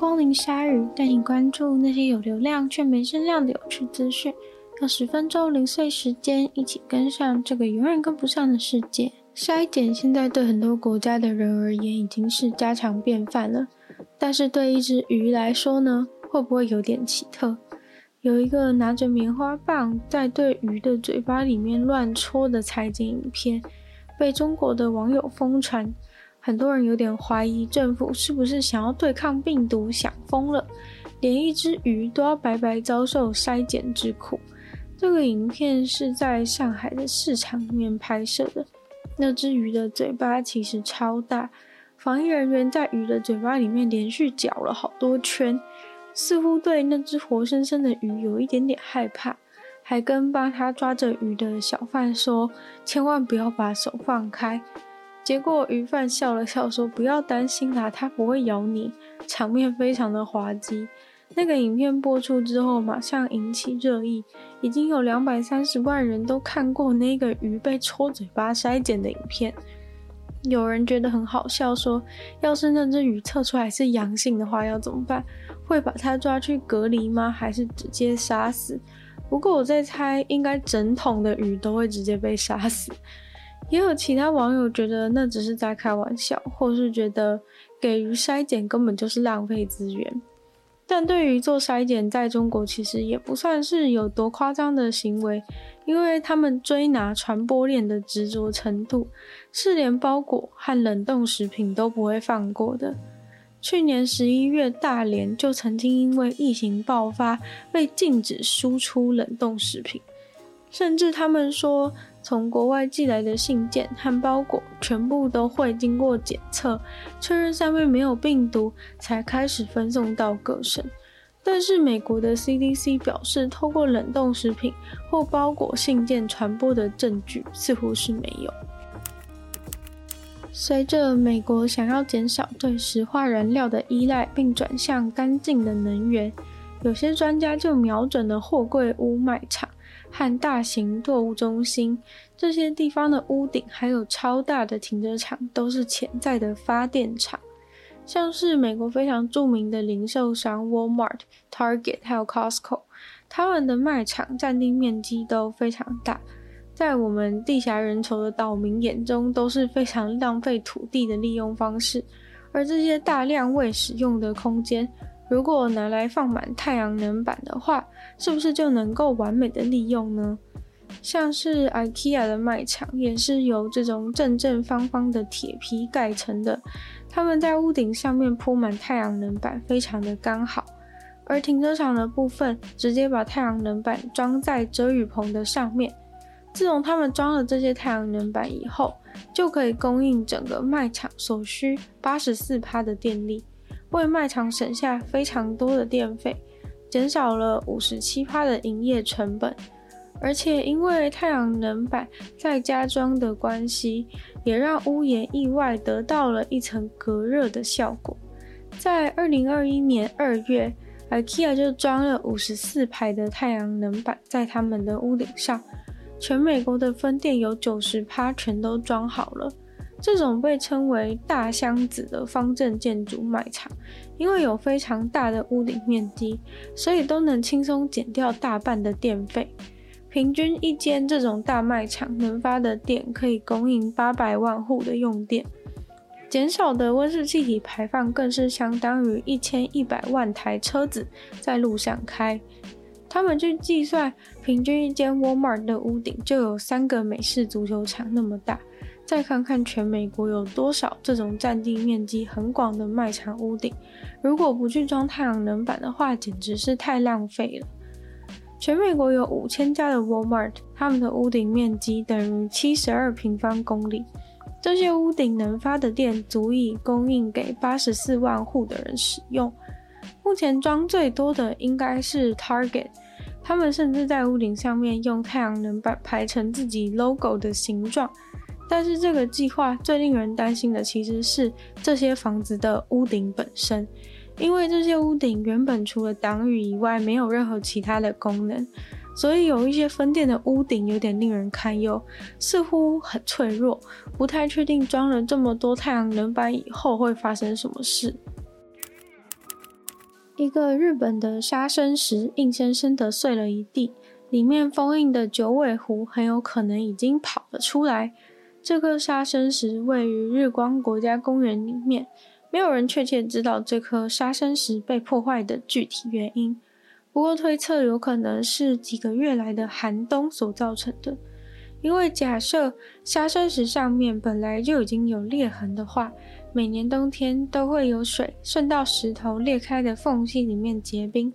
光临鲨鱼，带你关注那些有流量却没声量的有趣资讯。用十分钟零碎时间，一起跟上这个永远跟不上的世界。筛检现在对很多国家的人而言已经是家常便饭了，但是对一只鱼来说呢，会不会有点奇特？有一个拿着棉花棒在对鱼的嘴巴里面乱戳的采检影片，被中国的网友疯传。很多人有点怀疑政府是不是想要对抗病毒想疯了，连一只鱼都要白白遭受筛检之苦。这个影片是在上海的市场里面拍摄的，那只鱼的嘴巴其实超大，防疫人员在鱼的嘴巴里面连续搅了好多圈，似乎对那只活生生的鱼有一点点害怕，还跟帮他抓着鱼的小贩说：“千万不要把手放开。”结果鱼贩笑了笑说：“不要担心啦，它不会咬你。”场面非常的滑稽。那个影片播出之后，马上引起热议，已经有两百三十万人都看过那个鱼被戳嘴巴筛检的影片。有人觉得很好笑，说：“要是那只鱼测出来是阳性的话，要怎么办？会把它抓去隔离吗？还是直接杀死？”不过我在猜，应该整桶的鱼都会直接被杀死。也有其他网友觉得那只是在开玩笑，或是觉得给予筛检根本就是浪费资源。但对于做筛检，在中国其实也不算是有多夸张的行为，因为他们追拿传播链的执着程度，是连包裹和冷冻食品都不会放过的。去年十一月，大连就曾经因为疫情爆发，被禁止输出冷冻食品，甚至他们说，从国外寄来的信件和包裹，全部都会经过检测，确认上面没有病毒，才开始分送到各省。但是美国的 CDC 表示，透过冷冻食品或包裹信件传播的证据似乎是没有。随着美国想要减少对石化燃料的依赖，并转向干净的能源，有些专家就瞄准了货柜屋卖场。和大型购物中心这些地方的屋顶，还有超大的停车场，都是潜在的发电厂。像是美国非常著名的零售商 Walmart、Target 还有 Costco，他们的卖场占地面积都非常大，在我们地狭人稠的岛民眼中，都是非常浪费土地的利用方式。而这些大量未使用的空间，如果拿来放满太阳能板的话，是不是就能够完美的利用呢？像是 IKEA 的卖场也是由这种正正方方的铁皮盖成的，他们在屋顶上面铺满太阳能板，非常的刚好。而停车场的部分，直接把太阳能板装在遮雨棚的上面。自从他们装了这些太阳能板以后，就可以供应整个卖场所需八十四趴的电力。为卖场省下非常多的电费，减少了五十七趴的营业成本，而且因为太阳能板在加装的关系，也让屋檐意外得到了一层隔热的效果。在二零二一年二月，IKEA 就装了五十四排的太阳能板在他们的屋顶上，全美国的分店有九十趴全都装好了。这种被称为“大箱子”的方正建筑卖场，因为有非常大的屋顶面积，所以都能轻松减掉大半的电费。平均一间这种大卖场能发的电可以供应八百万户的用电，减少的温室气体排放更是相当于一千一百万台车子在路上开。他们去计算，平均一间 Walmart 的屋顶就有三个美式足球场那么大。再看看全美国有多少这种占地面积很广的卖场屋顶，如果不去装太阳能板的话，简直是太浪费了。全美国有五千家的 Walmart，他们的屋顶面积等于七十二平方公里，这些屋顶能发的电足以供应给八十四万户的人使用。目前装最多的应该是 Target，他们甚至在屋顶上面用太阳能板排成自己 logo 的形状。但是这个计划最令人担心的其实是这些房子的屋顶本身，因为这些屋顶原本除了挡雨以外没有任何其他的功能，所以有一些分店的屋顶有点令人堪忧，似乎很脆弱，不太确定装了这么多太阳能板以后会发生什么事。一个日本的杀生石硬生生的碎了一地，里面封印的九尾狐很有可能已经跑了出来。这颗杀生石位于日光国家公园里面，没有人确切知道这颗杀生石被破坏的具体原因。不过推测有可能是几个月来的寒冬所造成的，因为假设杀生石上面本来就已经有裂痕的话。每年冬天都会有水渗到石头裂开的缝隙里面结冰，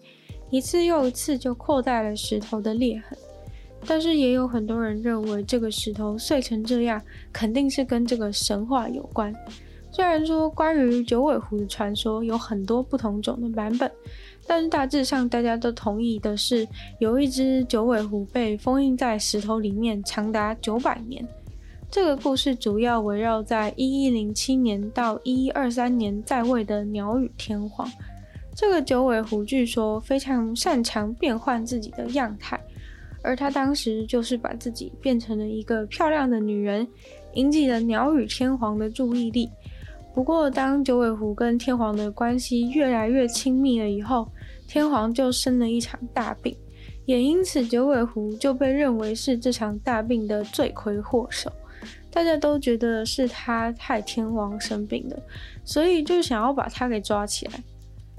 一次又一次就扩大了石头的裂痕。但是也有很多人认为这个石头碎成这样，肯定是跟这个神话有关。虽然说关于九尾狐的传说有很多不同种的版本，但是大致上大家都同意的是，有一只九尾狐被封印在石头里面长达九百年。这个故事主要围绕在一一零七年到一一二三年在位的鸟羽天皇。这个九尾狐据说非常擅长变换自己的样态，而他当时就是把自己变成了一个漂亮的女人，引起了鸟羽天皇的注意力。不过，当九尾狐跟天皇的关系越来越亲密了以后，天皇就生了一场大病，也因此九尾狐就被认为是这场大病的罪魁祸首。大家都觉得是他害天王生病的，所以就想要把他给抓起来。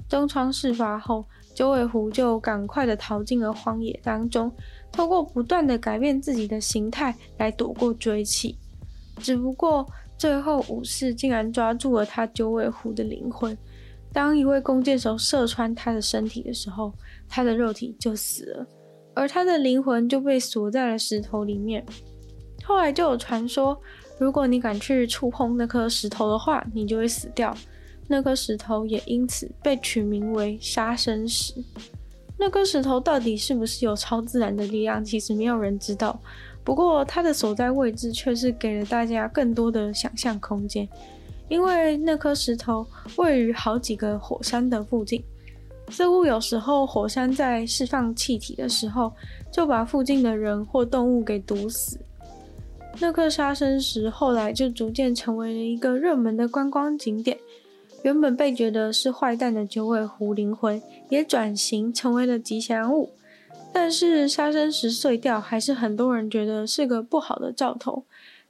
东窗事发后，九尾狐就赶快的逃进了荒野当中，透过不断的改变自己的形态来躲过追击。只不过最后武士竟然抓住了他九尾狐的灵魂。当一位弓箭手射穿他的身体的时候，他的肉体就死了，而他的灵魂就被锁在了石头里面。后来就有传说，如果你敢去触碰那颗石头的话，你就会死掉。那颗石头也因此被取名为杀生石。那颗石头到底是不是有超自然的力量，其实没有人知道。不过它的所在位置却是给了大家更多的想象空间，因为那颗石头位于好几个火山的附近，似乎有时候火山在释放气体的时候，就把附近的人或动物给毒死。那颗杀生石后来就逐渐成为了一个热门的观光景点。原本被觉得是坏蛋的九尾狐灵魂，也转型成为了吉祥物。但是杀生石碎掉，还是很多人觉得是个不好的兆头。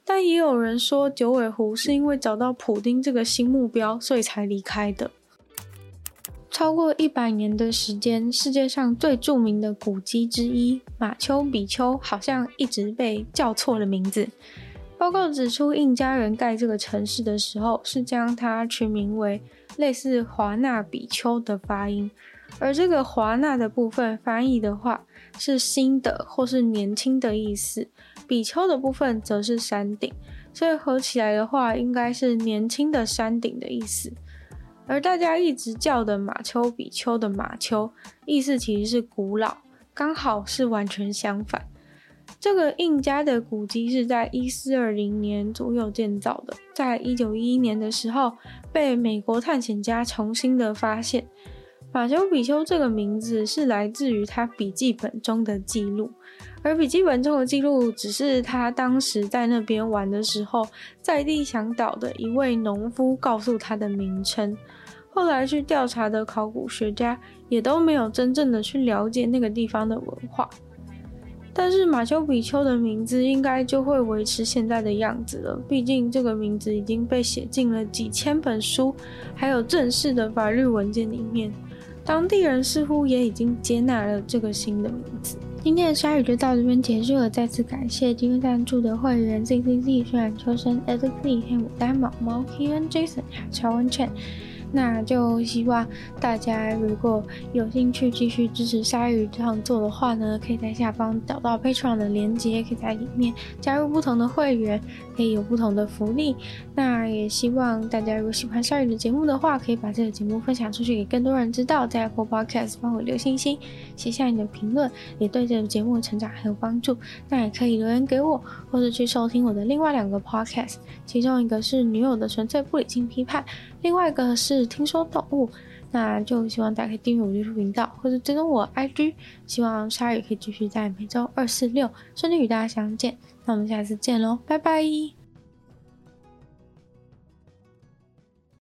但也有人说，九尾狐是因为找到普丁这个新目标，所以才离开的。超过一百年的时间，世界上最著名的古迹之一马丘比丘好像一直被叫错了名字。报告指出，印加人盖这个城市的时候，是将它取名为类似华纳比丘的发音，而这个华纳的部分翻译的话是新的或是年轻的意思，比丘的部分则是山顶，所以合起来的话应该是年轻的山顶的意思。而大家一直叫的马丘比丘的马丘，意思其实是古老，刚好是完全相反。这个印加的古迹是在一四二零年左右建造的，在一九一一年的时候被美国探险家重新的发现。马丘比丘这个名字是来自于他笔记本中的记录，而笔记本中的记录只是他当时在那边玩的时候，在地向导的一位农夫告诉他的名称。后来去调查的考古学家也都没有真正的去了解那个地方的文化。但是马丘比丘的名字应该就会维持现在的样子了，毕竟这个名字已经被写进了几千本书，还有正式的法律文件里面。当地人似乎也已经接纳了这个新的名字。今天的鲨鱼就到这边结束了，再次感谢今天赞助的会员 Z Z Z、渲染秋生、Alex Lee、黑牡丹、毛毛、ken Jason、乔文倩。那就希望大家如果有兴趣继续支持鲨鱼这样做的话呢，可以在下方找到 Patreon 的链接，可以在里面加入不同的会员，可以有不同的福利。那也希望大家如果喜欢鲨鱼的节目的话，可以把这个节目分享出去给更多人知道，在 Apple Podcast 帮我留星星，写下你的评论，也对这个节目的成长很有帮助。那也可以留言给我，或者去收听我的另外两个 Podcast，其中一个是女友的纯粹不理性批判。另外一个是是听说动物，那就希望大家可以订阅我 YouTube 频道，或者追踪我 IG。希望鲨鱼可以继续在每周二、四、六顺利与大家相见。那我们下次见喽，拜拜。